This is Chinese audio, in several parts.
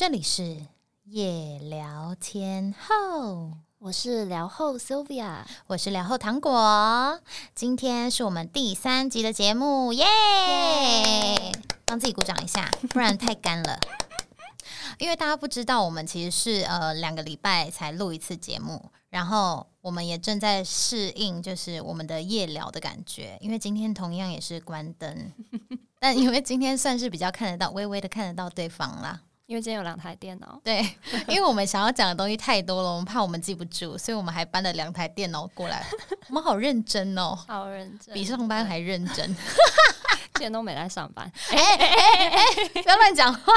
这里是夜聊天后，我是聊后 Sylvia，我是聊后糖果。今天是我们第三集的节目，耶！帮自己鼓掌一下，不然太干了。因为大家不知道，我们其实是呃两个礼拜才录一次节目，然后我们也正在适应，就是我们的夜聊的感觉。因为今天同样也是关灯，但因为今天算是比较看得到，微微的看得到对方啦。因为今天有两台电脑，对，因为我们想要讲的东西太多了，我们怕我们记不住，所以我们还搬了两台电脑过来。我们好认真哦，好认真，比上班还认真。今天都没来上班，哎哎哎哎，不要乱讲话。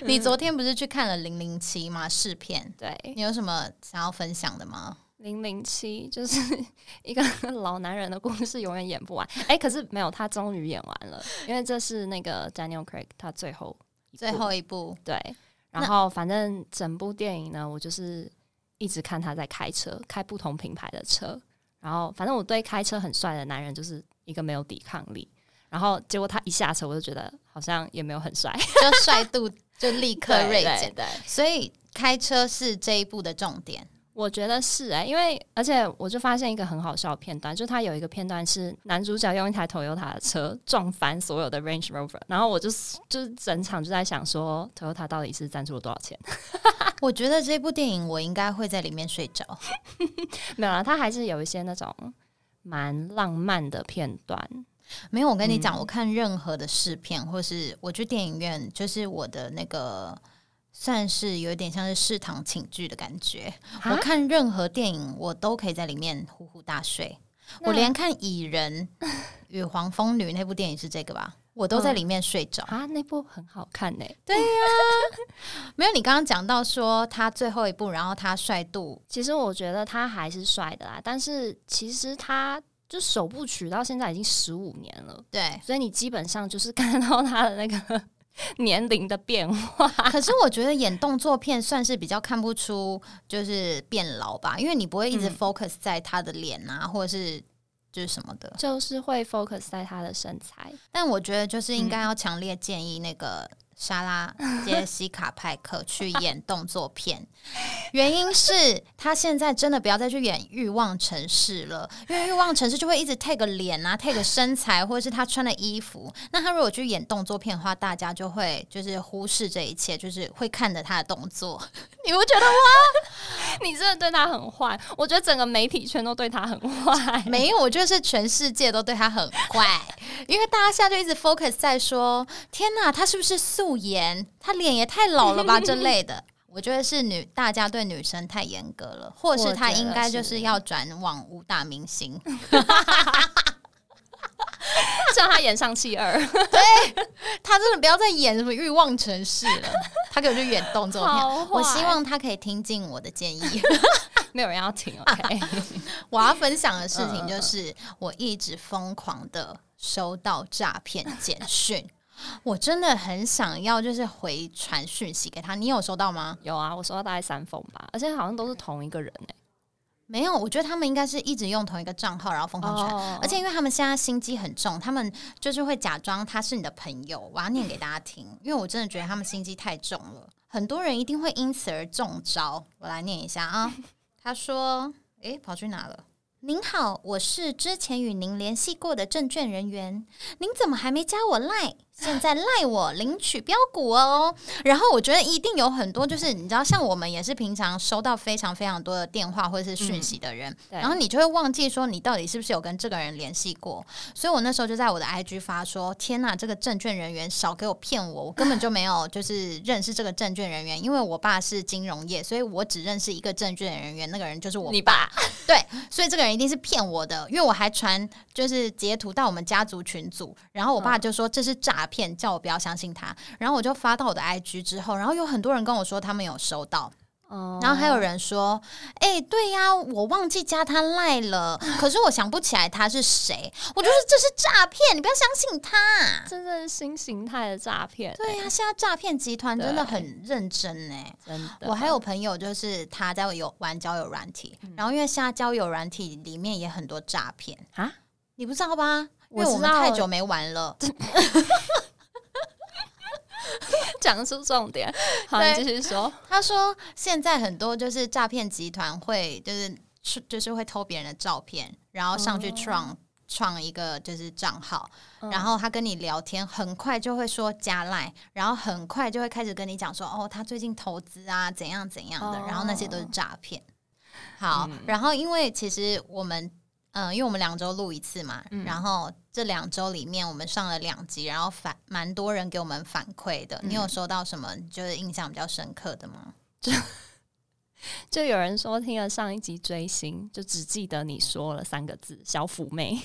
你昨天不是去看了零零七吗？试片，对你有什么想要分享的吗？零零七就是 一个老男人的故事，永远演不完。哎，可是没有，他终于演完了，因为这是那个 Daniel Craig 他最后。最后一部。对，然后反正整部电影呢，我就是一直看他在开车，开不同品牌的车，然后反正我对开车很帅的男人就是一个没有抵抗力，然后结果他一下车，我就觉得好像也没有很帅，就帅度就立刻锐减，对，所以开车是这一部的重点。我觉得是哎，因为而且我就发现一个很好笑的片段，就他有一个片段是男主角用一台 Toyota 的车撞翻所有的 Range Rover，然后我就就是整场就在想说，Toyota 到底是赞助了多少钱？我觉得这部电影我应该会在里面睡着。没有啊，他还是有一些那种蛮浪漫的片段。没有，我跟你讲，我看任何的试片，或是我去电影院，就是我的那个。算是有点像是试堂寝剧的感觉。我看任何电影，我都可以在里面呼呼大睡。我连看《蚁人与黄蜂女》那部电影是这个吧，我都在里面睡着啊。那部很好看呢。对 呀，没有你刚刚讲到说他最后一部，然后他帅度，其实我觉得他还是帅的啦。但是其实他就首部曲到现在已经十五年了，对，所以你基本上就是看到他的那个。年龄的变化，可是我觉得演动作片算是比较看不出就是变老吧，因为你不会一直 focus 在他的脸啊，或者是就是什么的，就是会 focus 在他的身材。但我觉得就是应该要强烈建议那个。莎拉 杰西卡派克去演动作片，原因是他现在真的不要再去演欲望城市了，因为欲望城市就会一直 take 脸啊，take 身材或者是他穿的衣服。那他如果去演动作片的话，大家就会就是忽视这一切，就是会看着他的动作。你不觉得吗？你真的对他很坏？我觉得整个媒体圈都对他很坏。没有，我觉得是全世界都对他很坏，因为大家现在就一直 focus 在说：天哪，他是不是素？素颜，她脸也太老了吧 之类的，我觉得是女大家对女生太严格了，或是她应该就是要转往武打明星，叫她演上气二，对她真的不要再演什么欲望城市了，她可以去演动作片。我希望她可以听进我的建议，没有人要听。OK，我要分享的事情就是我一直疯狂的收到诈骗简讯。我真的很想要，就是回传讯息给他。你有收到吗？有啊，我收到大概三封吧，而且好像都是同一个人哎。没有，我觉得他们应该是一直用同一个账号，然后疯狂传。而且因为他们现在心机很重，他们就是会假装他是你的朋友。我要念给大家听，因为我真的觉得他们心机太重了，很多人一定会因此而中招。我来念一下啊，他说：“诶，跑去哪了？”您好，我是之前与您联系过的证券人员，您怎么还没加我赖？现在赖我领取标股哦，然后我觉得一定有很多，就是你知道，像我们也是平常收到非常非常多的电话或者是讯息的人，然后你就会忘记说你到底是不是有跟这个人联系过。所以我那时候就在我的 IG 发说：天呐，这个证券人员少给我骗我，我根本就没有就是认识这个证券人员，因为我爸是金融业，所以我只认识一个证券人员，那个人就是我你爸。对，所以这个人一定是骗我的，因为我还传就是截图到我们家族群组，然后我爸就说这是诈。骗叫我不要相信他，然后我就发到我的 IG 之后，然后有很多人跟我说他们有收到，然后还有人说，哎，对呀，我忘记加他赖了，可是我想不起来他是谁，我就是这是诈骗，你不要相信他，真的是新形态的诈骗。对呀，现在诈骗集团真的很认真哎，真的。我还有朋友就是他在有玩交友软体，然后因为现在交友软体里面也很多诈骗。啊，你不知道吧？因为我们太久没玩了。讲出重点。好，你继续说。他说现在很多就是诈骗集团会就是就是会偷别人的照片，然后上去创创一个就是账号，然后他跟你聊天，很快就会说加赖，然后很快就会开始跟你讲说哦，他最近投资啊怎样怎样的，然后那些都是诈骗。好，然后因为其实我们。嗯，因为我们两周录一次嘛，然后这两周里面我们上了两集，然后反蛮多人给我们反馈的。你有收到什么就是印象比较深刻的吗？就就有人说听了上一集追星，就只记得你说了三个字“小妩媚”，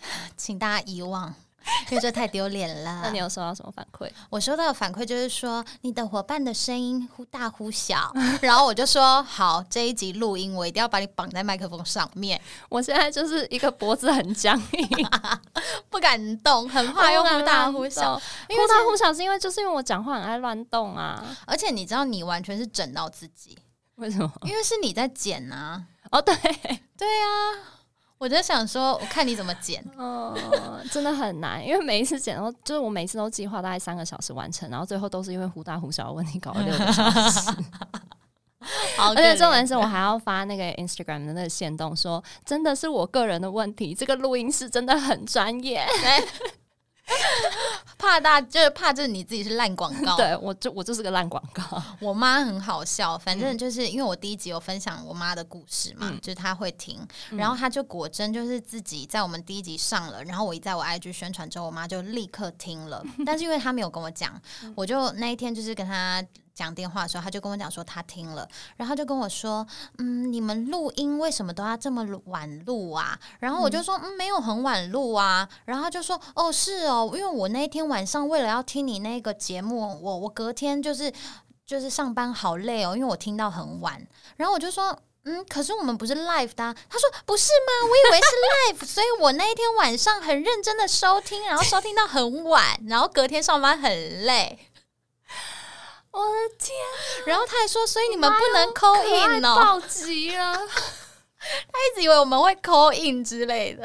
请大家遗忘。因为这太丢脸了。那你有收到什么反馈？我收到的反馈就是说，你的伙伴的声音忽大忽小。然后我就说，好，这一集录音我一定要把你绑在麦克风上面。我现在就是一个脖子很僵硬，不敢动，很怕又忽大忽小。忽大忽小是因为就是因为我讲话很爱乱动啊。而且你知道，你完全是整到自己。为什么？因为是你在剪啊。哦，对，对啊。我就想说，我看你怎么剪。哦，真的很难，因为每一次剪，然后就是我每次都计划大概三个小时完成，然后最后都是因为忽大忽小的问题搞了六个小时。而且重点是我还要发那个 Instagram 的那个线动，说真的是我个人的问题，这个录音室真的很专业。怕大就是怕，就是你自己是烂广告。对我就我就是个烂广告。我妈很好笑，反正就是因为我第一集有分享我妈的故事嘛，就是她会听，然后她就果真就是自己在我们第一集上了，然后我一在我 IG 宣传之后，我妈就立刻听了。但是因为她没有跟我讲，我就那一天就是跟她。讲电话的时候，他就跟我讲说他听了，然后就跟我说，嗯，你们录音为什么都要这么晚录啊？然后我就说，嗯，没有很晚录啊。然后他就说，哦，是哦，因为我那一天晚上为了要听你那个节目，我我隔天就是就是上班好累哦，因为我听到很晚。然后我就说，嗯，可是我们不是 live 的。他说不是吗？我以为是 live，所以我那一天晚上很认真的收听，然后收听到很晚，然后隔天上班很累。我的天！然后他还说，所以你们不能扣印哦，暴击了。他一直以为我们会扣印之类的，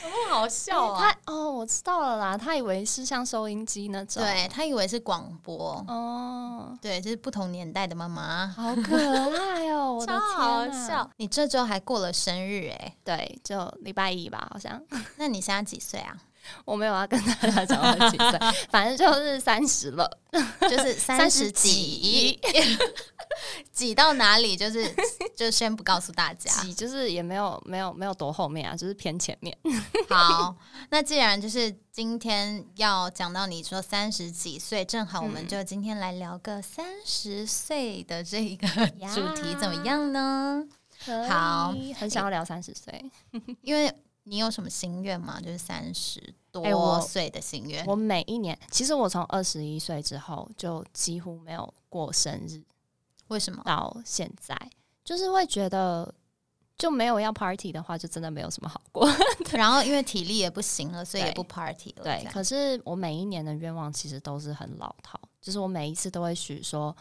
怎么好笑啊？他哦，我知道了啦，他以为是像收音机那种，对他以为是广播哦。对，就是不同年代的妈妈，好可爱哦，超好笑。你这周还过了生日哎？对，就礼拜一吧，好像。那你现在几岁啊？我没有要跟大家讲我几岁，反正就是三十了，就是 三十几，几。到哪里就是就先不告诉大家，几就是也没有没有没有多后面啊，就是偏前面。好，那既然就是今天要讲到你说三十几岁，正好我们就今天来聊个三十岁的这一个主题怎么样呢？好，很想要聊三十岁，因为。你有什么心愿吗？就是三十多岁的心愿。我每一年，其实我从二十一岁之后就几乎没有过生日。为什么？到现在就是会觉得，就没有要 party 的话，就真的没有什么好过。然后因为体力也不行了，所以也不 party 了。对，可是我每一年的愿望其实都是很老套，就是我每一次都会许说，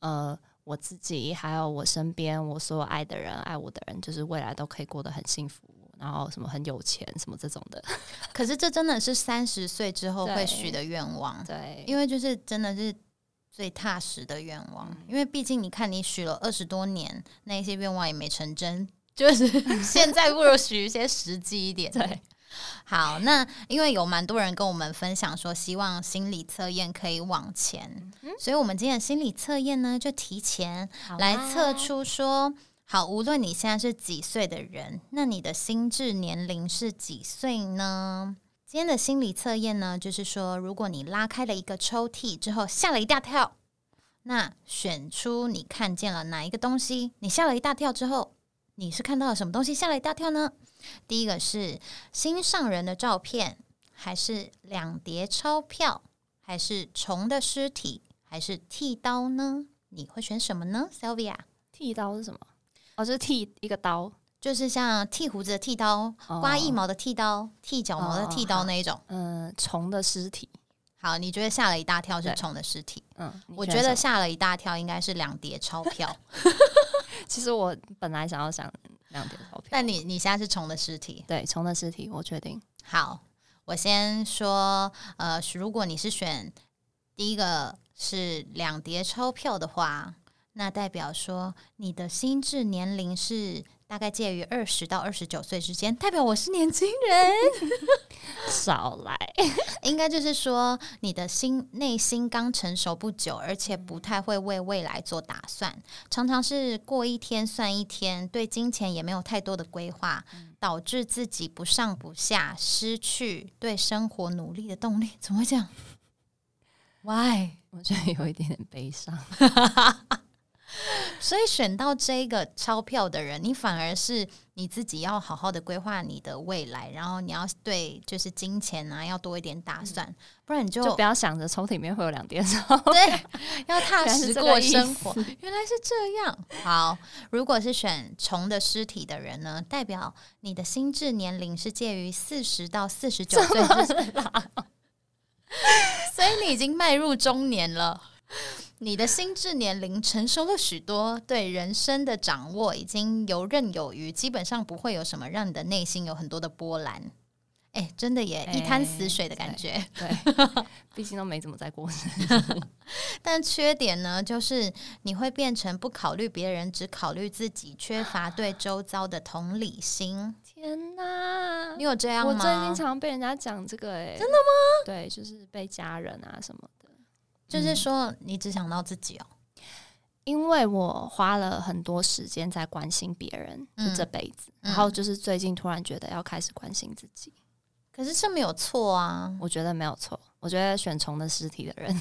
呃，我自己还有我身边我所有爱的人、爱我的人，就是未来都可以过得很幸福。然后什么很有钱什么这种的，可是这真的是三十岁之后会许的愿望，对，因为就是真的是最踏实的愿望，因为毕竟你看你许了二十多年，那一些愿望也没成真，就是 现在不如许一些实际一点。对，好，那因为有蛮多人跟我们分享说，希望心理测验可以往前，所以我们今天的心理测验呢，就提前来测出说。好，无论你现在是几岁的人，那你的心智年龄是几岁呢？今天的心理测验呢，就是说，如果你拉开了一个抽屉之后吓了一大跳，那选出你看见了哪一个东西？你吓了一大跳之后，你是看到了什么东西吓了一大跳呢？第一个是心上人的照片，还是两叠钞票，还是虫的尸体，还是剃刀呢？你会选什么呢，Sylvia？剃刀是什么？哦，就是剃一个刀，就是像剃胡子的剃刀、刮腋毛的剃刀、剃脚毛的剃刀那一种。嗯，虫的尸体。好，你觉得吓了一大跳是虫的尸体？嗯，我觉得吓了一大跳应该是两叠钞票。其实我本来想要想两叠钞票，但你你现在是虫的尸体？对，虫的尸体，我确定。好，我先说，呃，如果你是选。第一个是两叠钞票的话，那代表说你的心智年龄是大概介于二十到二十九岁之间，代表我是年轻人。少来，应该就是说你的心内心刚成熟不久，而且不太会为未来做打算，常常是过一天算一天，对金钱也没有太多的规划，导致自己不上不下，失去对生活努力的动力。怎么会这样？Why？我觉得有一点点悲伤。所以选到这个钞票的人，你反而是你自己要好好的规划你的未来，然后你要对就是金钱啊要多一点打算，不然你就就不要想着抽屉里面会有两叠钞。对要踏实过生活。原来是这样。好，如果是选虫的尸体的人呢，代表你的心智年龄是介于四十到四十九岁之间，所以你已经迈入中年了。你的心智年龄成熟了许多，对人生的掌握已经游刃有余，基本上不会有什么让你的内心有很多的波澜。哎、真的耶，一滩死水的感觉。对，毕竟都没怎么在过生。但缺点呢，就是你会变成不考虑别人，只考虑自己，缺乏对周遭的同理心。天哪你！有这样吗？我最近常被人家讲这个、哎，真的吗？对，就是被家人啊什么的。就是说，你只想到自己哦。因为我花了很多时间在关心别人，嗯就这辈子，嗯然后就是最近突然觉得要开始关心自己，可是这没有错啊。我觉得没有错。我觉得选虫的尸体的人，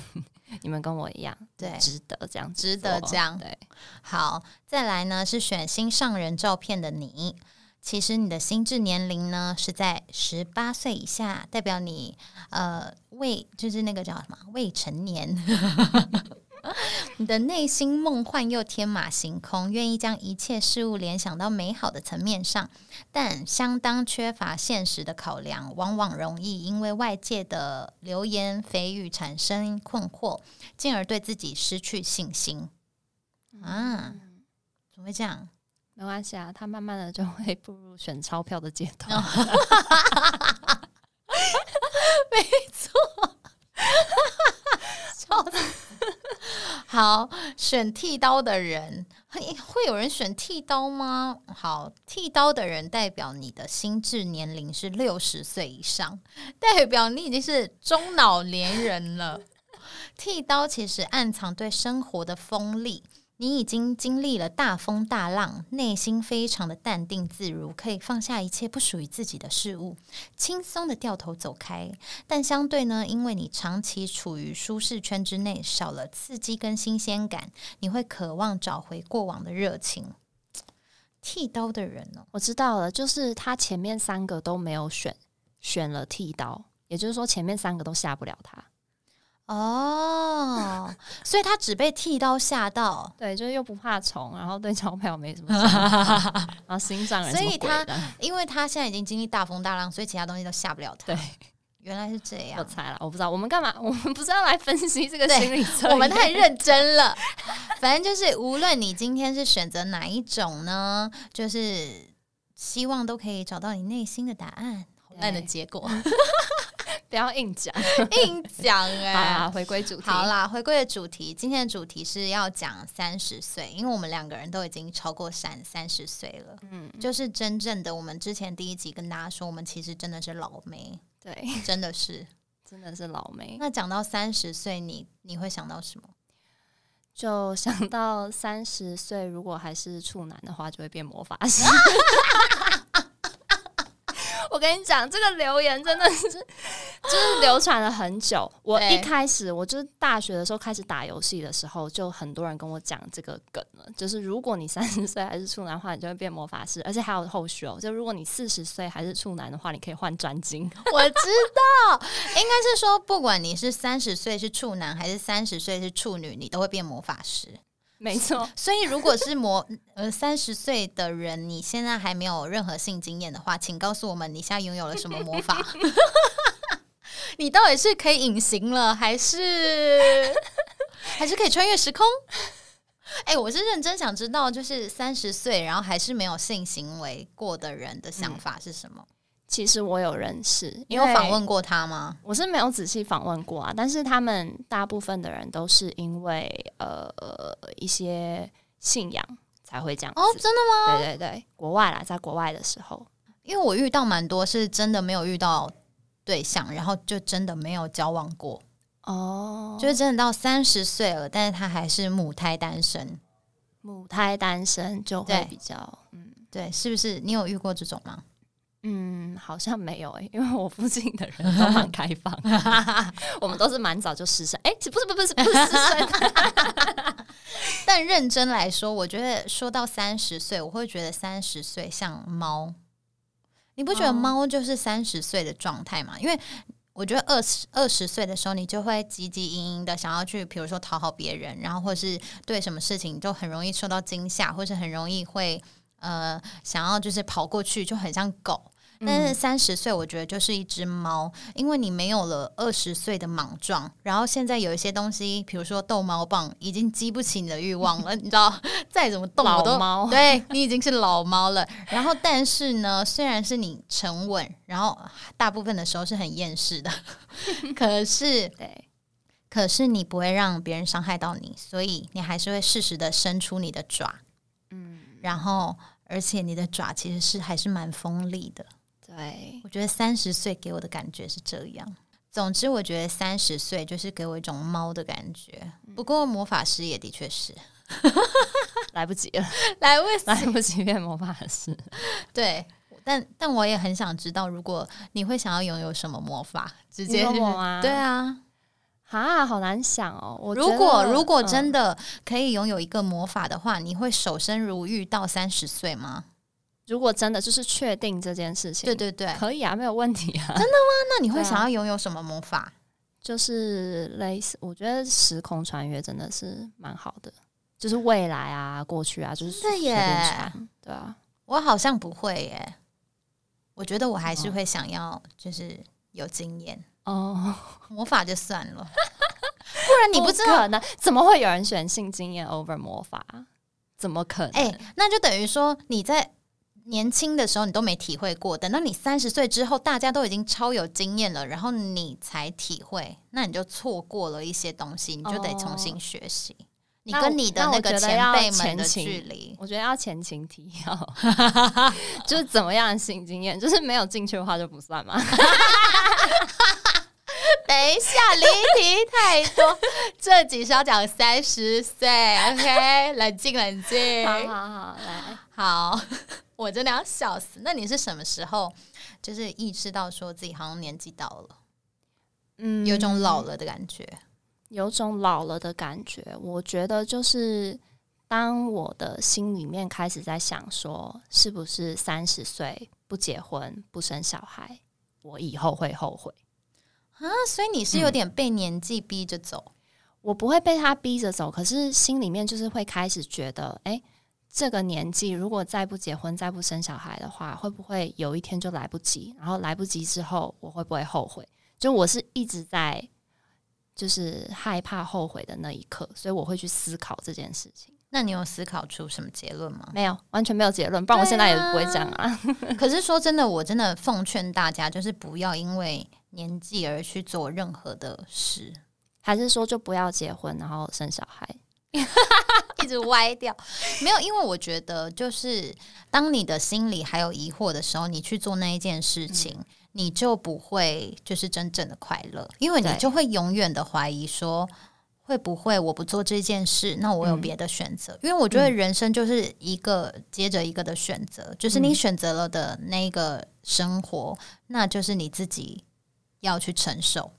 你们跟我一样，对值得这样值得这样对，好，再来呢是选心上人照片的你。其实你的心智年龄呢是在十八岁以下，代表你呃未就是那个叫什么未成年。你的内心梦幻又天马行空，愿意将一切事物联想到美好的层面上，但相当缺乏现实的考量，往往容易因为外界的流言蜚语产生困惑，进而对自己失去信心。啊，怎么会这样？没关系啊，他慢慢的就会步入选钞票的阶段。哦笑死！好，选剃刀的人会会有人选剃刀吗？好，剃刀的人代表你的心智年龄是六十岁以上，代表你已经是中老年人了。剃刀其实暗藏对生活的锋利，你已经经历了大风大浪，内心非常的淡定自如，可以放下一切不属于自己的事物，轻松的掉头走开。但相对呢，因为你长期处于舒适圈之内，少了刺激跟新鲜感，你会渴望找回过往的热情。剃刀的人哦，我知道了，就是他前面三个都没有选，选了剃刀，也就是说前面三个都吓不了他。哦，所以他只被剃刀吓到，对，就是又不怕虫，然后对钞票没什么想法，然后心上人所以他因为他现在已经经历大风大浪，所以其他东西都吓不了他。对，原来是这样我。猜了，我不知道我们干嘛，我们不是要来分析这个心理测验？我们太认真了。反正就是，无论你今天是选择哪一种呢，就是希望都可以找到你内心的答案。好烂的结果，不要硬讲。硬讲哎、好啊，回归主题。好啦，回归的主题，今天的主题是要讲三十岁，因为我们两个人都已经超过三三十岁了，嗯，就是真正的我们之前第一集跟大家说，我们其实真的是老梅，对，真的是。真的是老梅。那讲到三十岁，你你会想到什么？就想到三十岁，如果还是处男的话，就会变魔法师。我跟你讲，这个留言真的是就是流传了很久。我一开始，我就是大学的时候开始打游戏的时候，就很多人跟我讲这个梗了。就是如果你三十岁还是处男的话，你就会变魔法师，而且还有后续哦。就如果你四十岁还是处男的话，你可以换专精。我知道，应该是说，不管你是三十岁是处男，还是三十岁是处女，你都会变魔法师。没错，所以，如果是魔呃三十岁的人，你现在还没有任何性经验的话，请告诉我们你现在拥有了什么魔法？你到底是可以隐形了，还是 还是可以穿越时空？哎、我是认真想知道，就是三十岁然后还是没有性行为过的人的想法是什么？其实我有认识，你有访问过他吗？我是没有仔细访问过啊，但是他们大部分的人都是因为呃一些信仰才会这样。哦，真的吗？对对对，国外啦，在国外的时候，因为我遇到蛮多是真的没有遇到对象，然后就真的没有交往过。哦，就是真的到三十岁了，但是他还是母胎单身。母胎单身就会比较，嗯，对，是不是？你有遇过这种吗？嗯，好像没有诶，因为我附近的人都蛮开放，我们都是蛮早就失身。哎，不是，不是，不是失身。但认真来说，我觉得说到三十岁，我会觉得三十岁像猫。你不觉得猫就是三十岁的状态吗？因为我觉得二十二十岁的时候，你就会汲汲营营的想要去，比如说讨好别人，然后或是对什么事情就很容易受到惊吓，或是很容易会呃想要就是跑过去，就很像狗。但是三十岁，我觉得就是一只猫，因为你没有了二十岁的莽撞，然后现在有一些东西，比如说逗猫棒，已经激不起你的欲望了，你知道，再怎么逗我都 对你已经是老猫了。然后，但是呢，虽然是你沉稳，然后大部分的时候是很厌世的，可是对，可是你不会让别人伤害到你，所以你还是会适时的伸出你的爪，嗯，然后而且你的爪其实是还是蛮锋利的。对，我觉得三十岁给我的感觉是这样。总之，我觉得三十岁就是给我一种猫的感觉。不过，魔法师也的确是 来不及了，来不及，来不及变魔法师。对，但但我也很想知道，如果你会想要拥有什么魔法，直接？对啊，啊，好难想哦。我如果如果真的可以拥有一个魔法的话，你会守身如玉到三十岁吗？如果真的就是确定这件事情，对对对，可以啊，没有问题啊。真的吗？那你会想要拥有什么魔法？就是类似，我觉得时空穿越真的是蛮好的，就是未来啊、过去啊，就是随便穿。对啊，我好像不会耶。我觉得我还是会想要，就是有经验哦。魔法就算了，不然你不知道，那怎么会有人选性经验 over 魔法？怎么可能？哎，那就等于说你在。年轻的时候你都没体会过，等到你三十岁之后，大家都已经超有经验了，然后你才体会，那你就错过了一些东西，你就得重新学习。你跟你的那个前辈们的距离，我觉得要前情提要，就是怎么样新经验，就是没有进去的话就不算嘛。等一下，离题太多，这集是要讲三十岁，OK，冷静冷静，好好好，来，好。我真的要笑死！那你是什么时候就是意识到说自己好像年纪到了，嗯，有种老了的感觉，有种老了的感觉。我觉得就是当我的心里面开始在想说，是不是三十岁不结婚不生小孩，我以后会后悔啊？所以你是有点被年纪逼着走，我不会被他逼着走，可是心里面就是会开始觉得，哎。这个年纪，如果再不结婚、再不生小孩的话，会不会有一天就来不及？然后来不及之后，我会不会后悔？就我是一直在就是害怕后悔的那一刻，所以我会去思考这件事情。那你有思考出什么结论吗？没有，完全没有结论。不然我现在也不会讲啊。可是说真的，我真的奉劝大家，就是不要因为年纪而去做任何的事，还是说就不要结婚，然后生小孩。一直歪掉，没有，因为我觉得，就是当你的心里还有疑惑的时候，你去做那一件事情，你就不会就是真正的快乐，因为你就会永远的怀疑说，会不会我不做这件事，那我有别的选择？因为我觉得人生就是一个接着一个的选择，就是你选择了的那个生活，那就是你自己要去承受。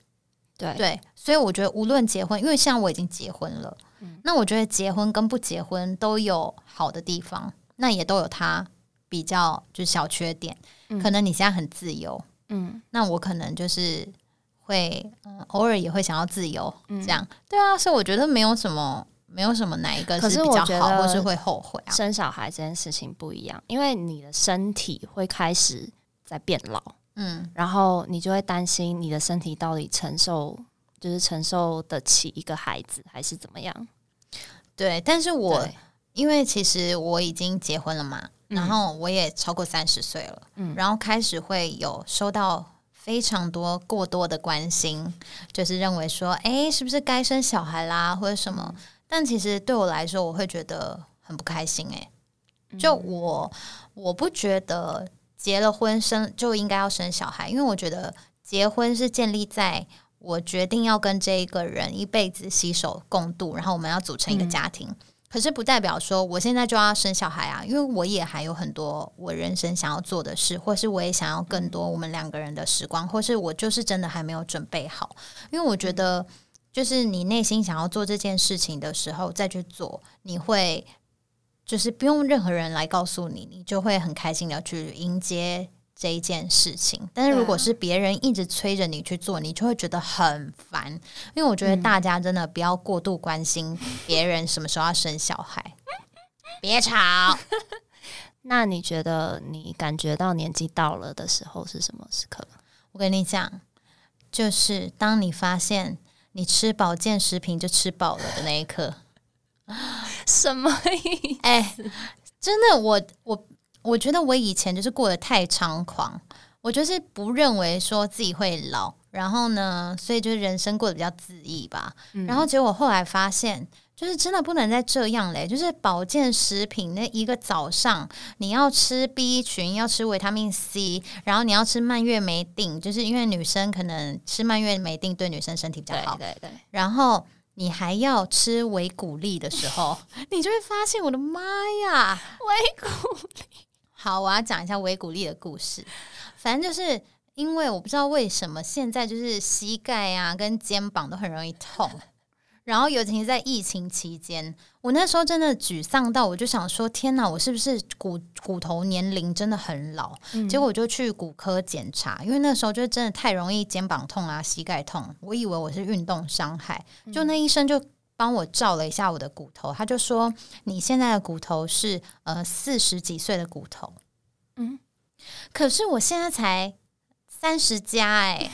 对对，所以我觉得无论结婚，因为像我已经结婚了。那我觉得结婚跟不结婚都有好的地方，那也都有它比较就是小缺点。可能你现在很自由，嗯，那我可能就是会偶尔也会想要自由，这样对啊。所以我觉得没有什么，没有什么哪一个是比较好，或是会后悔啊。生小孩这件事情不一样，因为你的身体会开始在变老，嗯，然后你就会担心你的身体到底承受。就是承受得起一个孩子，还是怎么样？对，但是我因为其实我已经结婚了嘛，然后我也超过三十岁了，嗯，然后开始会有收到非常多过多的关心，就是认为说，哎，是不是该生小孩啦，或者什么？但其实对我来说，我会觉得很不开心，哎，就我我不觉得结了婚生就应该要生小孩，因为我觉得结婚是建立在。我决定要跟这一个人一辈子携手共度，然后我们要组成一个家庭。可是不代表说我现在就要生小孩啊，因为我也还有很多我人生想要做的事，或是我也想要更多我们两个人的时光，或是我就是真的还没有准备好。因为我觉得，就是你内心想要做这件事情的时候再去做，你会就是不用任何人来告诉你，你就会很开心的去迎接。这一件事情，但是如果是别人一直催着你去做，你就会觉得很烦。因为我觉得大家真的不要过度关心别人什么时候要生小孩，别吵。那你觉得你感觉到年纪到了的时候是什么时刻？我跟你讲，就是当你发现你吃保健食品就吃饱了的那一刻。什么意思？哎，真的，我我。我觉得我以前就是过得太猖狂，我就是不认为说自己会老，然后呢，所以就是人生过得比较恣意吧。然后结果后来发现，就是真的不能再这样嘞。就是保健食品那一个早上，你要吃 B 群，要吃维他命 C，然后你要吃蔓越莓定，就是因为女生可能吃蔓越莓定对女生身体比较好。对对。然后你还要吃维骨力的时候，你就会发现，我的妈呀，维骨力！好，我要讲一下维骨力的故事。反正就是因为我不知道为什么现在就是膝盖啊跟肩膀都很容易痛，然后尤其是在疫情期间，我那时候真的沮丧到我就想说：天哪，我是不是骨骨头年龄真的很老？结果我就去骨科检查，因为那时候就真的太容易肩膀痛啊、膝盖痛，我以为我是运动伤害，就那医生就。帮我照了一下我的骨头，他就说你现在的骨头是呃四十几岁的骨头，嗯，可是我现在才三十加哎，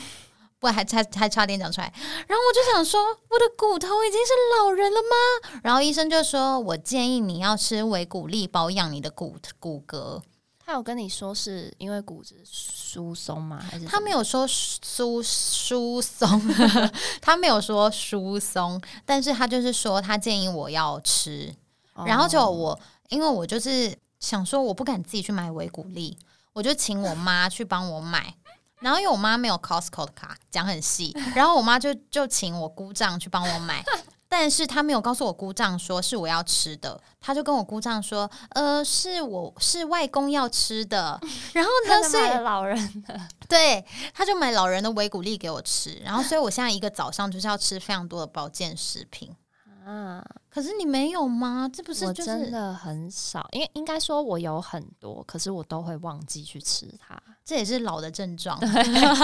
不还差还差点讲出来，然后我就想说我的骨头已经是老人了吗？然后医生就说我建议你要吃维骨力保养你的骨骨骼。他有跟你说是因为骨质疏松吗？还是他没有说疏疏松？他没有说疏松，但是他就是说他建议我要吃。然后就我，因为我就是想说我不敢自己去买维骨力，我就请我妈去帮我买。然后因为我妈没有 Costco 的卡，讲很细，然后我妈就就请我姑丈去帮我买。但是他没有告诉我姑丈说是我要吃的，他就跟我姑丈说，呃，是我是外公要吃的，然后呢，所以老人的，对，他就买老人的维骨力给我吃，然后所以我现在一个早上就是要吃非常多的保健食品。啊！可是你没有吗？这不是真的很少，因为应该说我有很多，可是我都会忘记去吃它，这也是老的症状。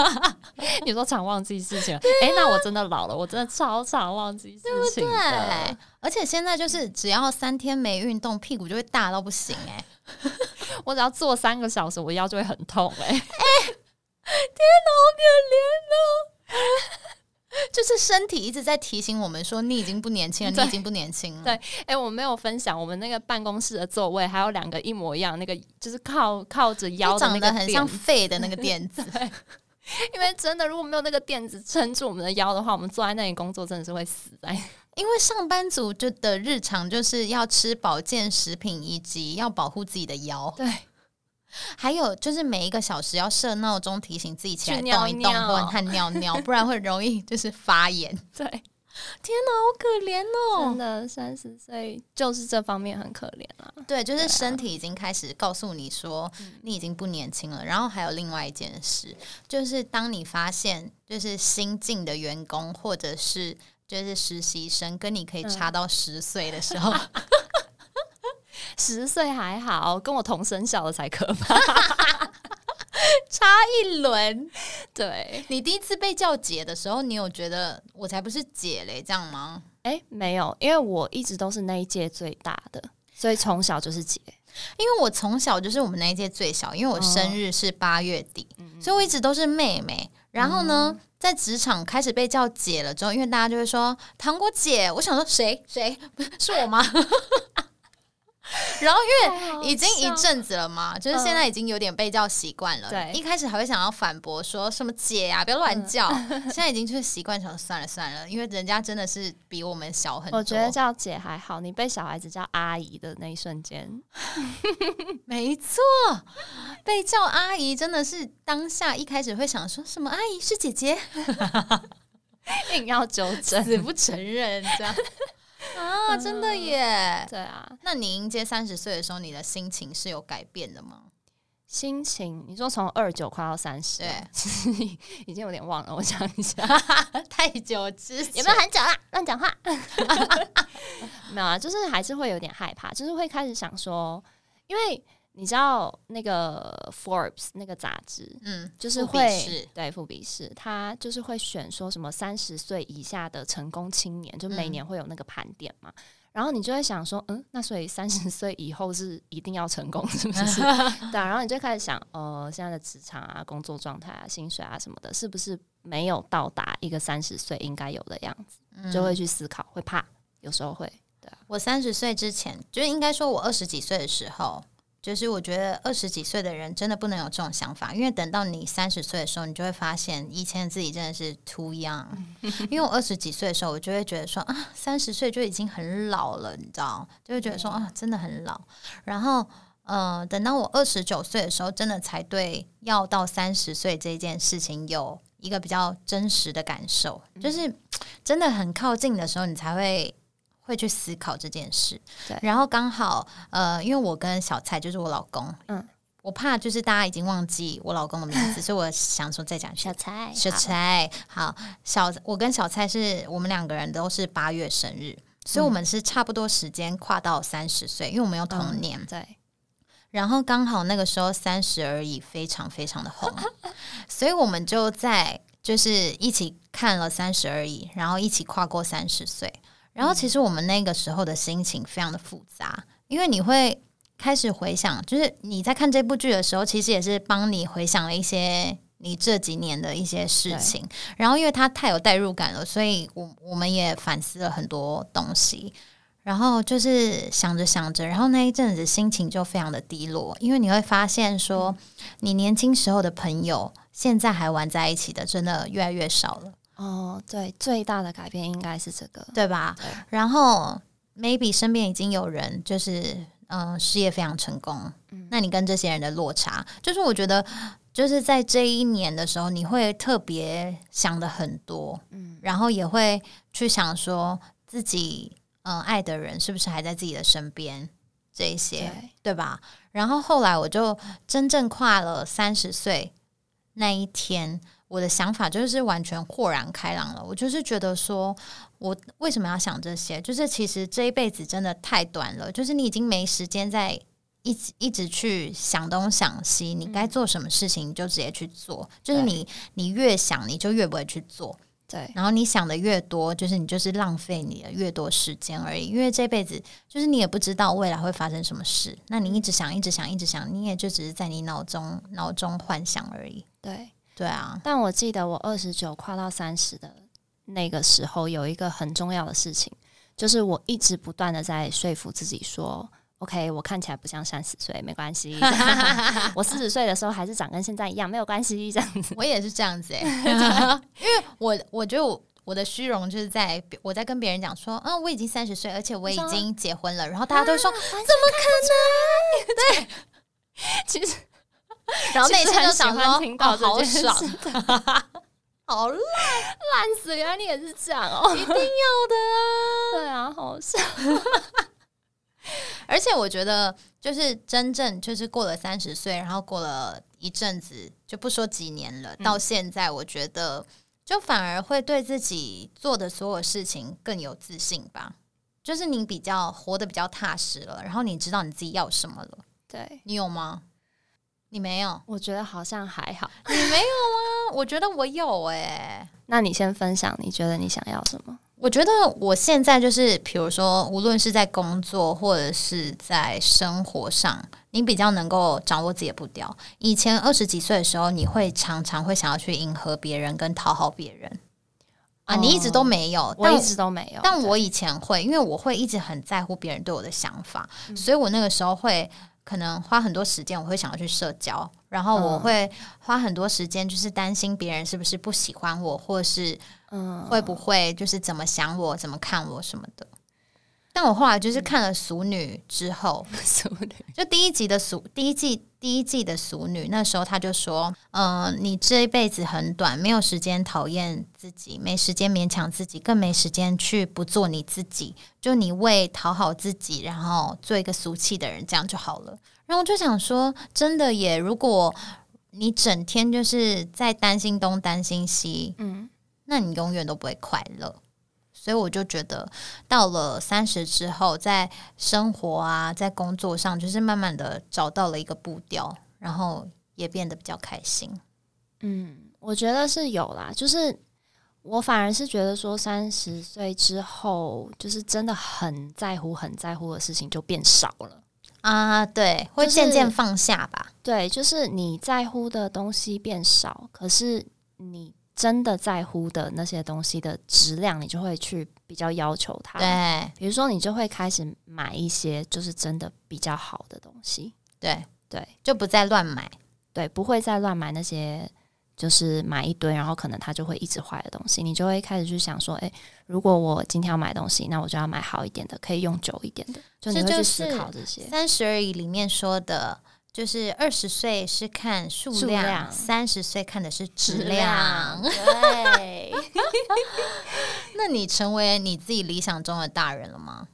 你说常忘记事情，哎，那我真的老了，我真的超常忘记事情对，而且现在就是只要三天没运动，屁股就会大到不行哎！我只要坐三个小时，我腰就会很痛哎！哎，天哪，好可怜哦！就是身体一直在提醒我们说，你已经不年轻了，你已经不年轻了。对，哎，我没有分享，我们那个办公室的座位还有两个一模一样，那个就是靠靠着腰的那个很像废的那个 垫子。因为真的，如果没有那个垫子撑住我们的腰的话，我们坐在那里工作真的是会死在。因为上班族就的日常就是要吃保健食品，以及要保护自己的腰。对。还有就是每一个小时要设闹钟提醒自己起来动一动或者尿尿，不然会容易就是发炎。对，天哪，好可怜哦！真的，三十岁就是这方面很可怜啊。对，就是身体已经开始告诉你说你已经不年轻了。然后还有另外一件事，就是当你发现就是新进的员工或者是就是实习生跟你可以差到十岁的时候。十岁还好，跟我同生小的才可怕，差一轮。对你第一次被叫姐的时候，你有觉得我才不是姐嘞，这样吗？哎，没有，因为我一直都是那一届最大的，所以从小就是姐。因为我从小就是我们那一届最小，因为我生日是八月底，所以我一直都是妹妹。然后呢，在职场开始被叫姐了之后，因为大家就会说糖果姐，我想说谁谁 是我吗？然后因为已经一阵子了嘛，就是现在已经有点被叫习惯了。对，一开始还会想要反驳说什么姐呀，不要乱叫。现在已经就是习惯成算了算了，因为人家真的是比我们小很多。我觉得叫姐还好，你被小孩子叫阿姨的那一瞬间，没错，被叫阿姨真的是当下一开始会想说什么阿姨是姐姐，硬要纠正，死不承认这样。啊，真的耶！对啊，那你迎接三十岁的时候，你的心情是有改变的吗？心情，你说从二九快到三十，对，已经有点忘了。我想一下，太久之前有没有很久啦？乱讲话，没有啊，就是还是会有点害怕，就是会开始想说，因为。你知道那个 Forbes 那个杂志，嗯，就是会对富比士，他就是会选说什么三十岁以下的成功青年，就每年会有那个盘点嘛。然后你就会想说，嗯，那所以三十岁以后是一定要成功，是不是？对。啊然后你就开始想，呃，现在的职场啊、工作状态啊、薪水啊什么的，是不是没有到达一个三十岁应该有的样子？就会去思考，会怕，有时候会。对啊，我三十岁之前，就是应该说我二十几岁的时候。就是我觉得二十几岁的人真的不能有这种想法，因为等到你三十岁的时候，你就会发现以前自己真的是 too young。因为我二十几岁的时候，我就会觉得说啊，三十岁就已经很老了，你知道，就会觉得说啊，真的很老。然后，呃，等到我二十九岁的时候，真的才对要到三十岁这件事情有一个比较真实的感受，就是真的很靠近的时候，你才会。会去思考这件事，对。然后刚好，呃，因为我跟小蔡就是我老公，嗯，我怕就是大家已经忘记我老公的名字，所以我想说再讲小蔡，小蔡，好，小我跟小蔡是我们两个人都是八月生日，所以我们是差不多时间跨到三十岁，因为我们有同年，对。然后刚好那个时候三十而已，非常非常的红，所以我们就在就是一起看了三十而已，然后一起跨过三十岁。然后其实我们那个时候的心情非常的复杂，因为你会开始回想，就是你在看这部剧的时候，其实也是帮你回想了一些你这几年的一些事情。然后因为它太有代入感了，所以我我们也反思了很多东西。然后就是想着想着，然后那一阵子心情就非常的低落，因为你会发现说，你年轻时候的朋友现在还玩在一起的，真的越来越少了。哦，对，最大的改变应该是这个，对吧？然后 maybe 身边已经有人就是嗯事业非常成功，嗯那你跟这些人的落差，就是我觉得就是在这一年的时候，你会特别想的很多，嗯，然后也会去想说自己嗯爱的人是不是还在自己的身边，这一些对吧？然后后来我就真正跨了三十岁那一天。我的想法就是完全豁然开朗了。我就是觉得说，我为什么要想这些？就是其实这一辈子真的太短了，就是你已经没时间在一直一直去想东想西。你该做什么事情，你就直接去做。就是你你越想，你就越不会去做。对。然后你想的越多，就是你就是浪费你的越多时间而已。因为这辈子就是你也不知道未来会发生什么事。那你一直想，一直想，一直想，你也就只是在你脑中脑中幻想而已。对。对啊，但我记得我二十九跨到三十的那个时候，有一个很重要的事情，就是我一直不断的在说服自己说：“OK，我看起来不像三十岁，没关系。我四十岁的时候还是长跟现在一样，没有关系。”这样子，我也是这样子哎，因为我我觉得我我的虚荣就是在我在跟别人讲说：“嗯，我已经三十岁，而且我已经结婚了。”然后大家都说：“怎么可能？” 对，其实。然后内心就想说：“听到好爽，好烂烂死！原来你也是这样哦，一定要的啊！对啊，好笑。而且我觉得，就是真正就是过了三十岁，然后过了一阵子，就不说几年了，到现在，我觉得就反而会对自己做的所有事情更有自信吧。就是你比较活得比较踏实了，然后你知道你自己要什么了。对你有吗？”你没有，我觉得好像还好。你没有吗？我觉得我有哎。那你先分享，你觉得你想要什么？我觉得我现在就是，比如说，无论是在工作或者是在生活上，你比较能够掌握自己的步调。以前二十几岁的时候，你会常常会想要去迎合别人跟讨好别人。啊，你一直都没有，我一直都没有。但我以前会，因为我会一直很在乎别人对我的想法，所以我那个时候会可能花很多时间，我会想要去社交，然后我会花很多时间，就是担心别人是不是不喜欢我，或是嗯会不会就是怎么想我、怎么看我什么的。但我后来就是看了《俗女》之后，《俗女》就第一集的《俗》第一季第一季的《俗女》，那时候他就说：“嗯，你这一辈子很短，没有时间讨厌自己，没时间勉强自己，更没时间去不做你自己。就你为讨好自己，然后做一个俗气的人，这样就好了。”然后我就想说，真的耶！如果你整天就是在担心东担心西，嗯，那你永远都不会快乐。所以我就觉得，到了三十之后，在生活啊，在工作上，就是慢慢的找到了一个步调，然后也变得比较开心。嗯，我觉得是有啦，就是我反而是觉得说，三十岁之后，就是真的很在乎、很在乎的事情就变少了啊。对，会渐渐放下吧。对，就是你在乎的东西变少，可是你。真的在乎的那些东西的质量，你就会去比较要求它。对，比如说你就会开始买一些就是真的比较好的东西。对对，就不再乱买。对，不会再乱买那些就是买一堆，然后可能它就会一直坏的东西。你就会开始去想说，哎，如果我今天要买东西，那我就要买好一点的，可以用久一点的。就你会去思考这些。三十而已里面说的。就是二十岁是看数量，三十岁看的是质量。对，那你成为你自己理想中的大人了吗？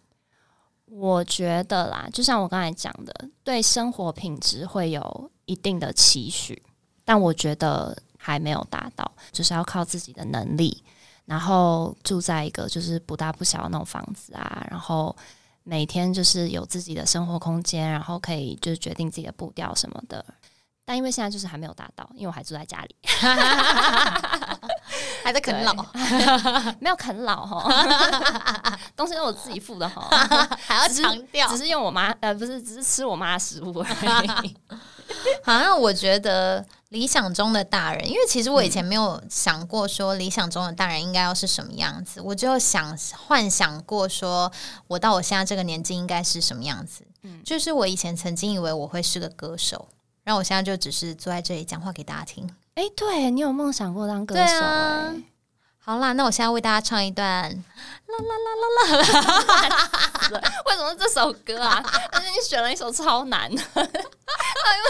我觉得啦，就像我刚才讲的，对生活品质会有一定的期许，但我觉得还没有达到，就是要靠自己的能力，然后住在一个就是不大不小的那种房子啊，然后。每天就是有自己的生活空间，然后可以就是决定自己的步调什么的。但因为现在就是还没有达到，因为我还住在家里，还在啃老，没有啃老哈，东西都我自己付的哈，还要强调，只是用我妈呃不是，只是吃我妈的食物而已。好像我觉得理想中的大人，因为其实我以前没有想过说理想中的大人应该要是什么样子，我就想幻想过说我到我现在这个年纪应该是什么样子。嗯，就是我以前曾经以为我会是个歌手。然后我现在就只是坐在这里讲话给大家听。哎，对你有梦想过当歌手？啊。好啦，那我现在为大家唱一段。啦啦啦啦啦！为什么这首歌啊？但是你选了一首超难的，那为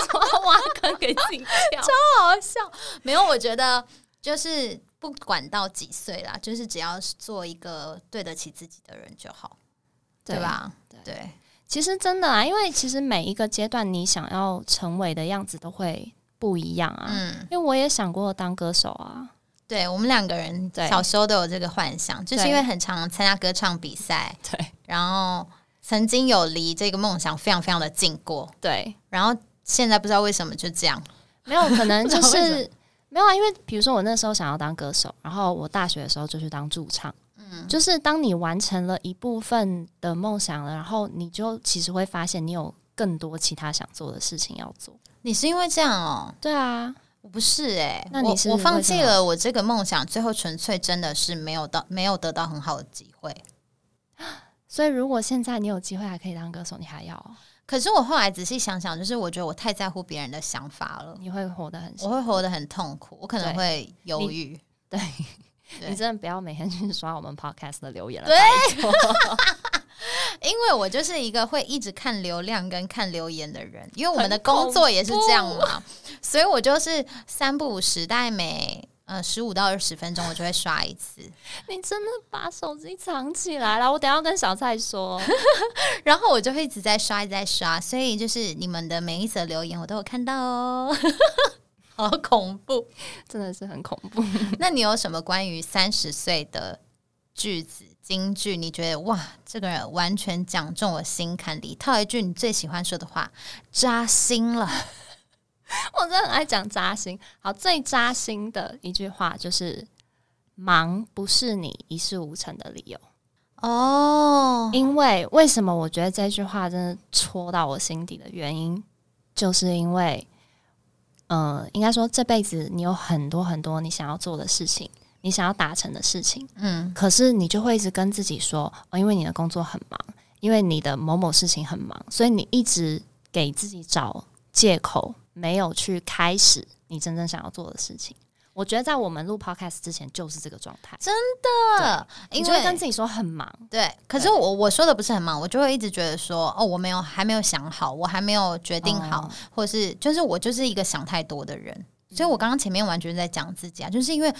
什么要挖坑给自己跳？超好笑。没有，我觉得就是不管到几岁啦，就是只要是做一个对得起自己的人就好，对吧？对。其实真的啊，因为其实每一个阶段你想要成为的样子都会不一样啊。嗯，因为我也想过当歌手啊。对我们两个人小时候都有这个幻想，就是因为很常参加歌唱比赛。对，然后曾经有离这个梦想非常非常的近过。对，然后现在不知道为什么就这样，没有可能就是没有啊。因为比如说我那时候想要当歌手，然后我大学的时候就去当驻唱。就是当你完成了一部分的梦想了，然后你就其实会发现你有更多其他想做的事情要做。你是因为这样哦？对啊，我不是哎，那你是我放弃了我这个梦想，最后纯粹真的是没有到没有得到很好的机会。所以如果现在你有机会还可以当歌手，你还要？可是我后来仔细想想，就是我觉得我太在乎别人的想法了，你会活得很，我会活得很痛苦，我可能会犹豫。对。你真的不要每天去刷我们 podcast 的留言了，对，因为我就是一个会一直看流量跟看留言的人，因为我们的工作也是这样嘛，所以我就是三不五时，大概每呃十五到二十分钟，我就会刷一次。你真的把手机藏起来了？我等下跟小蔡说，然后我就会一直在刷，一直在刷，所以就是你们的每一则留言，我都有看到哦。好恐怖，真的是很恐怖。那你有什么关于三十岁的句子、金句？你觉得哇，这个人完全讲中我心坎里。套一句你最喜欢说的话，扎心了。我真的很爱讲扎心。好，最扎心的一句话就是“忙不是你一事无成的理由”。哦，因为为什么我觉得这句话真的戳到我心底的原因，就是因为。嗯，应该说这辈子你有很多很多你想要做的事情，你想要达成的事情，嗯可是你就会一直跟自己说，哦，因为你的工作很忙，因为你的某某事情很忙，所以你一直给自己找借口，没有去开始你真正想要做的事情。我觉得在我们录 podcast 之前就是这个状态，真的，你因为跟自己说很忙，对，可是我我说的不是很忙，我就会一直觉得说，哦，我没有还没有想好，我还没有决定好，哦。或是就是我就是一个想太多的人，所以我刚刚前面完全在讲自己啊，就是因为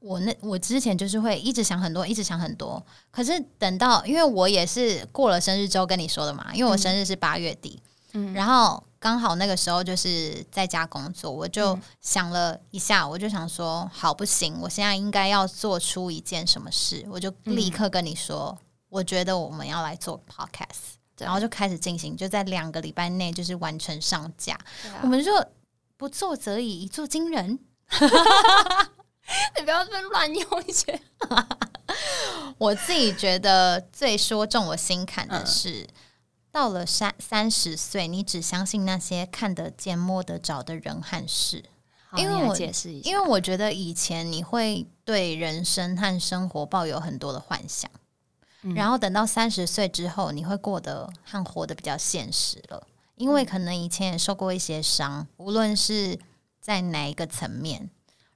我那我之前就是会一直想很多，一直想很多，可是等到因为我也是过了生日之后跟你说的嘛，因为我生日是八月底，嗯。然后刚好那个时候就是在家工作，我就嗯。想了一下，我就想说，好不行，我现在应该要做出一件什么事，我就立刻跟你说，我觉得我们要来做 podcast，然后就开始进行，就在两个礼拜内就是完成上架，啊。我们就不做则已，一做惊人。你不要这边乱用一些，我自己觉得最说中我心坎的嗯。是，到了三三十岁，你只相信那些看得见、摸得着的人和事。因为我解释一下，因为我觉得以前你会对人生和生活抱有很多的幻想，嗯然后等到三十岁之后，你会过得和活得比较现实了。因为可能以前也受过一些伤，无论是在哪一个层面，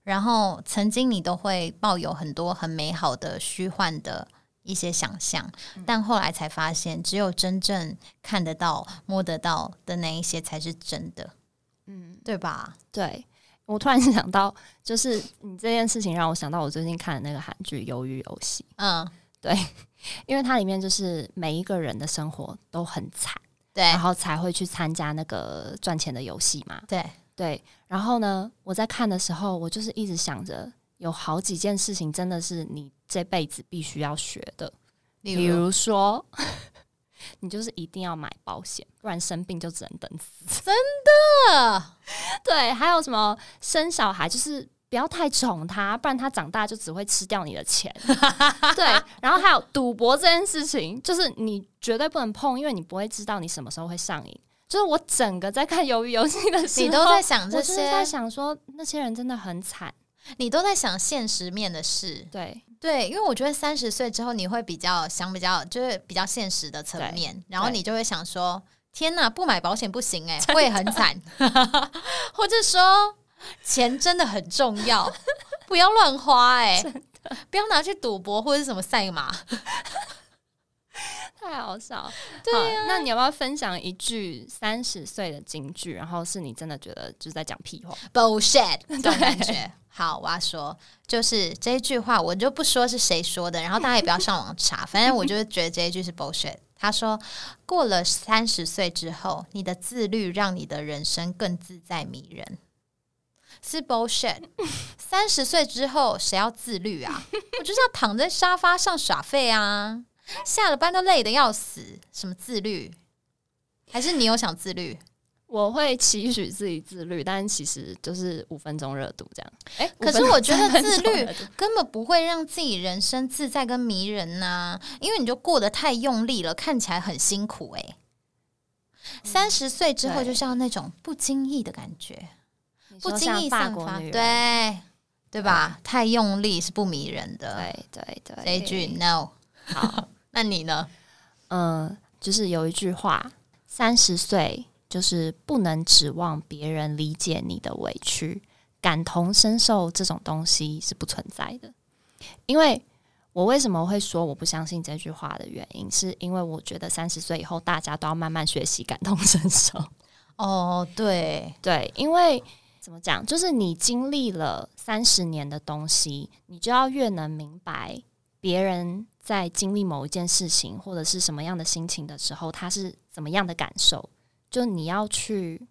然后曾经你都会抱有很多很美好的虚幻的一些想象，但后来才发现，只有真正看得到、摸得到的那一些才是真的，嗯，对吧？对。我突然想到，就是你这件事情让我想到我最近看的那个韩剧《鱿鱼游戏》，嗯，对因为它里面就是每一个人的生活都很惨，对然后才会去参加那个赚钱的游戏嘛。对，对，然后呢，我在看的时候，我就是一直想着，有好几件事情真的是你这辈子必须要学的，例如比如说，你就是一定要买保险，不然生病就只能等死。真的 对，还有什么生小孩，就是不要太宠他，不然他长大就只会吃掉你的钱。对，然后还有赌博这件事情，就是你绝对不能碰，因为你不会知道你什么时候会上瘾。就是我整个在看《鱿鱼游戏》的时候，你都在想这我就是在，想说，那些人真的很惨。你都在想现实面的事。对，对，因为我觉得三十岁之后，你会比较想比较就是比较现实的层面，然后你就会想说：天哪，不买保险不行哎、会很惨，或者说钱真的很重要，不要乱花哎、不要拿去赌博或者是什么赛马。太好笑了。对好那你要不要分享一句三十岁的金句？然后是你真的觉得就是在讲屁话？bullshit 这种感觉。好，我要说，就是这一句话，我就不说是谁说的，然后大家也不要上网查，反正我就是觉得这一句是 bullshit。他说，过了三十岁之后，你的自律让你的人生更自在迷人，是 bullshit。三十岁之后，谁要自律啊？我就是要躺在沙发上耍废啊，下了班都累得要死，什么自律？还是你有想自律？我会期许自己自律，但其实就是五分钟热度这样。哎、可是我觉得5分钟自律根本不会让自己人生自在跟迷人呐、因为你就过得太用力了，看起来很辛苦哎、三十岁之后就是要那种不经意的感觉，不经意散发，对对吧？太用力是不迷人的。对对对，这一句 no，好，那你呢？嗯，就是有一句话，三十岁就是不能指望别人理解你的委屈，感同身受这种东西是不存在的。因为我为什么会说我不相信这句话的原因，是因为我觉得三十岁以后大家都要慢慢学习感同身受。哦，对，对，因为怎么讲，就是你经历了三十年的东西，你就要越能明白别人在经历某一件事情或者是什么样的心情的时候，他是怎么样的感受。就你要去，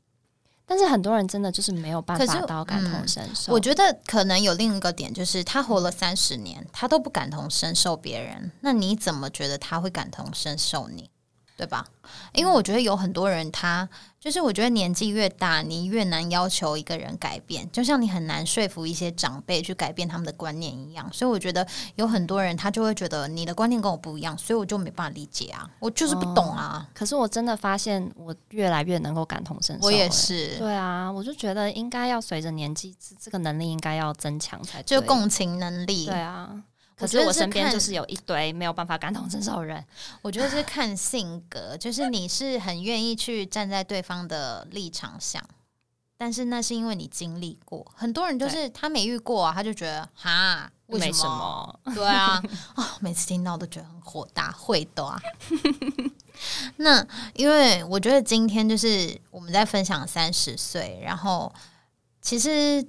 但是很多人真的就是没有办法到感同嗯身受。我觉得可能有另一个点，就是他活了三十年，他都不感同身受别人，那你怎么觉得他会感同身受你？对吧？因为我觉得有很多人，他就是我觉得年纪越大，你越难要求一个人改变，就像你很难说服一些长辈去改变他们的观念一样。所以我觉得有很多人，他就会觉得你的观念跟我不一样，所以我就没办法理解啊，我就是不懂啊。可是我真的发现，我越来越能够感同身受。我也是，对啊，我就觉得应该要随着年纪，这个能力应该要增强才，就共情能力。对啊。可是我身边就是有一堆没有办法感同身受的人。我觉得是看性格，就是你是很愿意去站在对方的立场想，但是那是因为你经历过。很多人就是他没遇过啊，他就觉得哈，为什么？对啊，啊，每次听到都觉得很火大，会的啊。那因为我觉得今天就是我们在分享三十岁，然后其实。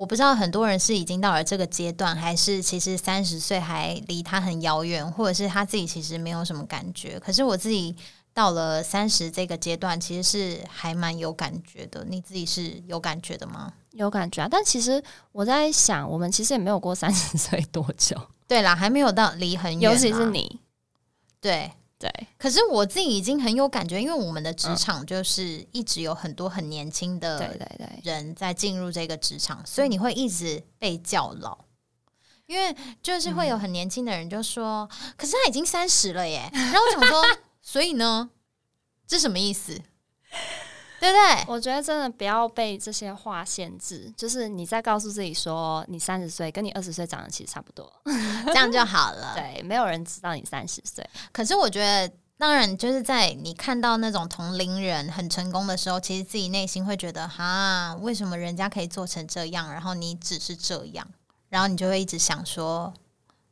我不知道很多人是已经到了这个阶段，还是其实三十岁还离他很遥远，或者是他自己其实没有什么感觉。可是我自己到了三十这个阶段，其实是还蛮有感觉的。你自己是有感觉的吗？有感觉啊，但其实我在想，我们其实也没有过三十 岁多久。对啦，还没有到离很远，尤其是你，对。对，可是我自己已经很有感觉，因为我们的职场就是一直有很多很年轻的人在进入这个职场，所以你会一直被叫老，因为就是会有很年轻的人就说：“可是他已经三十了耶。”然后我想说：“ 所以呢，这什么意思？”对不对？我觉得真的不要被这些话限制，就是你在告诉自己说，你三十岁跟你二十岁长得其实差不多，这样就好了。对，没有人知道你三十岁。可是我觉得，当然就是在你看到那种同龄人很成功的时候，其实自己内心会觉得，哈，为什么人家可以做成这样，然后你只是这样，然后你就会一直想说，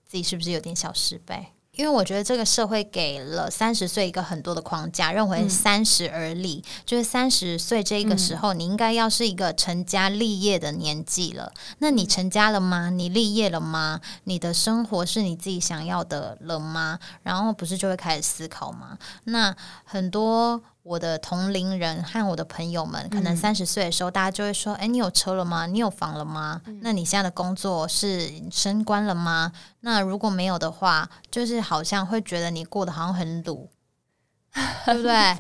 自己是不是有点小失败？因为我觉得这个社会给了三十岁一个很多的框架，认为三十而立，就是三十岁这个时候，你应该要是一个成家立业的年纪了。那你成家了吗？你立业了吗？你的生活是你自己想要的了吗？然后不是就会开始思考吗？那很多。我的同龄人和我的朋友们，可能三十岁的时候，大家就会说：“哎，你有车了吗？你有房了吗？那你现在的工作是升官了吗？那如果没有的话，就是好像会觉得你过得好像很鲁，对不对？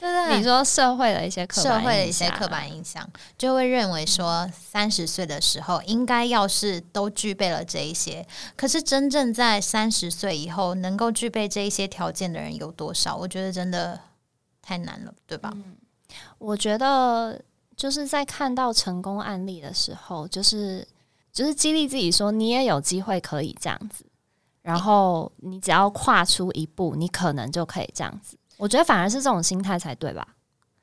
对对，你说社会的一些社会的一些刻板印象，就会认为说三十岁的时候应该要是都具备了这一些。可是真正在三十岁以后能够具备这一些条件的人有多少？我觉得真的。太难了，对吧？我觉得就是在看到成功案例的时候，就是就是激励自己说，你也有机会可以这样子。然后你只要跨出一步，你可能就可以这样子。我觉得反而是这种心态才对吧？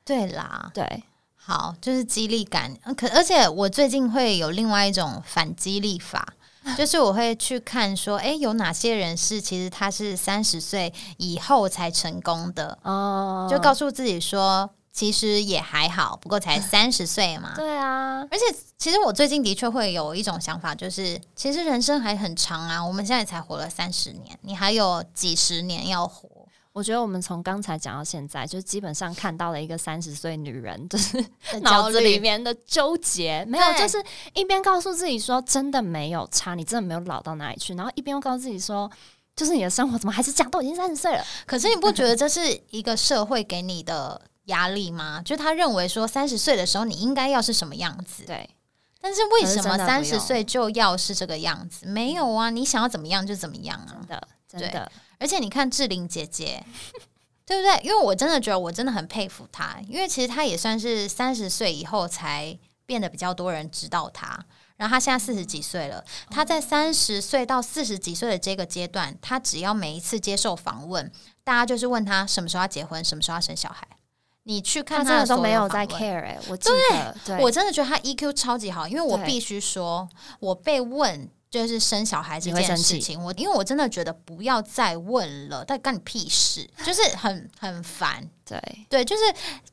对啦，对，好，就是激励感。可而且我最近会有另外一种反激励法。就是我会去看说，哎，有哪些人是其实他是三十岁以后才成功的哦，就告诉自己说，其实也还好，不过才 三十岁嘛。对啊，而且其实我最近的确会有一种想法，就是其实人生还很长啊，我们现在才活了三十年，你还有几十年要活。我觉得我们从刚才讲到现在，就基本上看到了一个三十岁女人就是脑子里面的纠结，没有，就是一边告诉自己说真的没有差，你真的没有老到哪里去，然后一边又告诉自己说，就是你的生活怎么还是这样，都已经三十岁了。可是你不觉得这是一个社会给你的压力吗？就他认为说三十岁的时候你应该要是什么样子？对。但是为什么三十岁就要是这个样子？没有啊，你想要怎么样就怎么样啊！真的，真的。而且你看志玲姐姐，对不对？因为我真的觉得我真的很佩服她，因为其实她也算是三十岁以后才变得比较多人知道她。然后她现在四十几岁了，她在三十岁到四十几岁的这个阶段，她只要每一次接受访问，大家就是问她什么时候要结婚，什么时候要生小孩。你去看她的时候没有在 care 哎，我记得，我真的觉得她 EQ 超级好，因为我必须说，我被问。就是生小孩这件事情，我因为我真的觉得不要再问了，但干你屁事，就是很很烦。对对，就是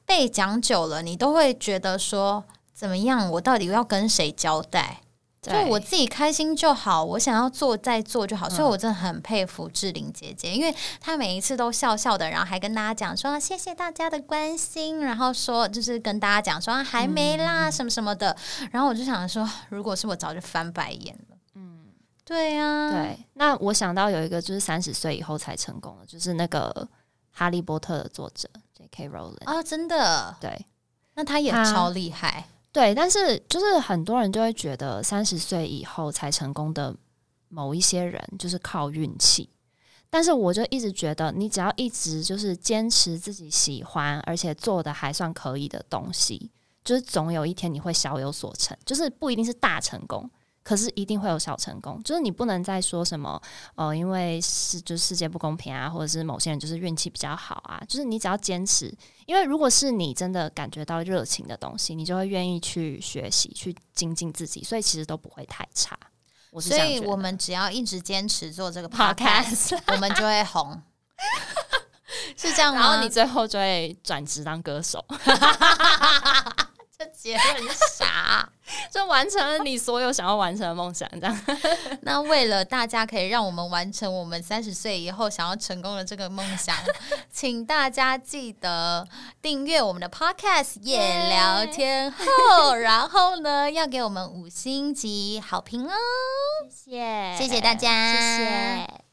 被讲久了，你都会觉得说怎么样？我到底要跟谁交代？就我自己开心就好，我想要做再做就好。所以我真的很佩服志玲姐姐，因为她每一次都笑笑的，然后还跟大家讲说谢谢大家的关心，然后说就是跟大家讲说还没啦什么什么的。然后我就想说，如果是我，早就翻白眼了。对呀，对，那我想到有一个就是三十岁以后才成功的，就是那个哈利波特的作者 J.K. Rowling 啊，真的，对那他也超厉害。对，但是就是很多人就会觉得三十岁以后才成功的某一些人就是靠运气，但是我就一直觉得，你只要一直就是坚持自己喜欢而且做的还算可以的东西，就是总有一天你会小有所成，就是不一定是大成功。可是一定会有小成功，就是你不能再说什么，呃，因为世就世界不公平啊，或者是某些人就是运气比较好啊，就是你只要坚持，因为如果是你真的感觉到热情的东西，你就会愿意去学习、去精进自己，所以其实都不会太差。我是这所以我们只要一直坚持做这个 podcast，podcast，我们就会红，是这样吗？然后你最后就会转职当歌手，这结论是啥？就完成了你所有想要完成的梦想。这样，那为了大家可以让我们完成我们三十岁以后想要成功的这个梦想，请大家记得订阅我们的 podcast 夜聊天后，然后呢要给我们五星级好评哦。谢谢，谢谢大家谢谢。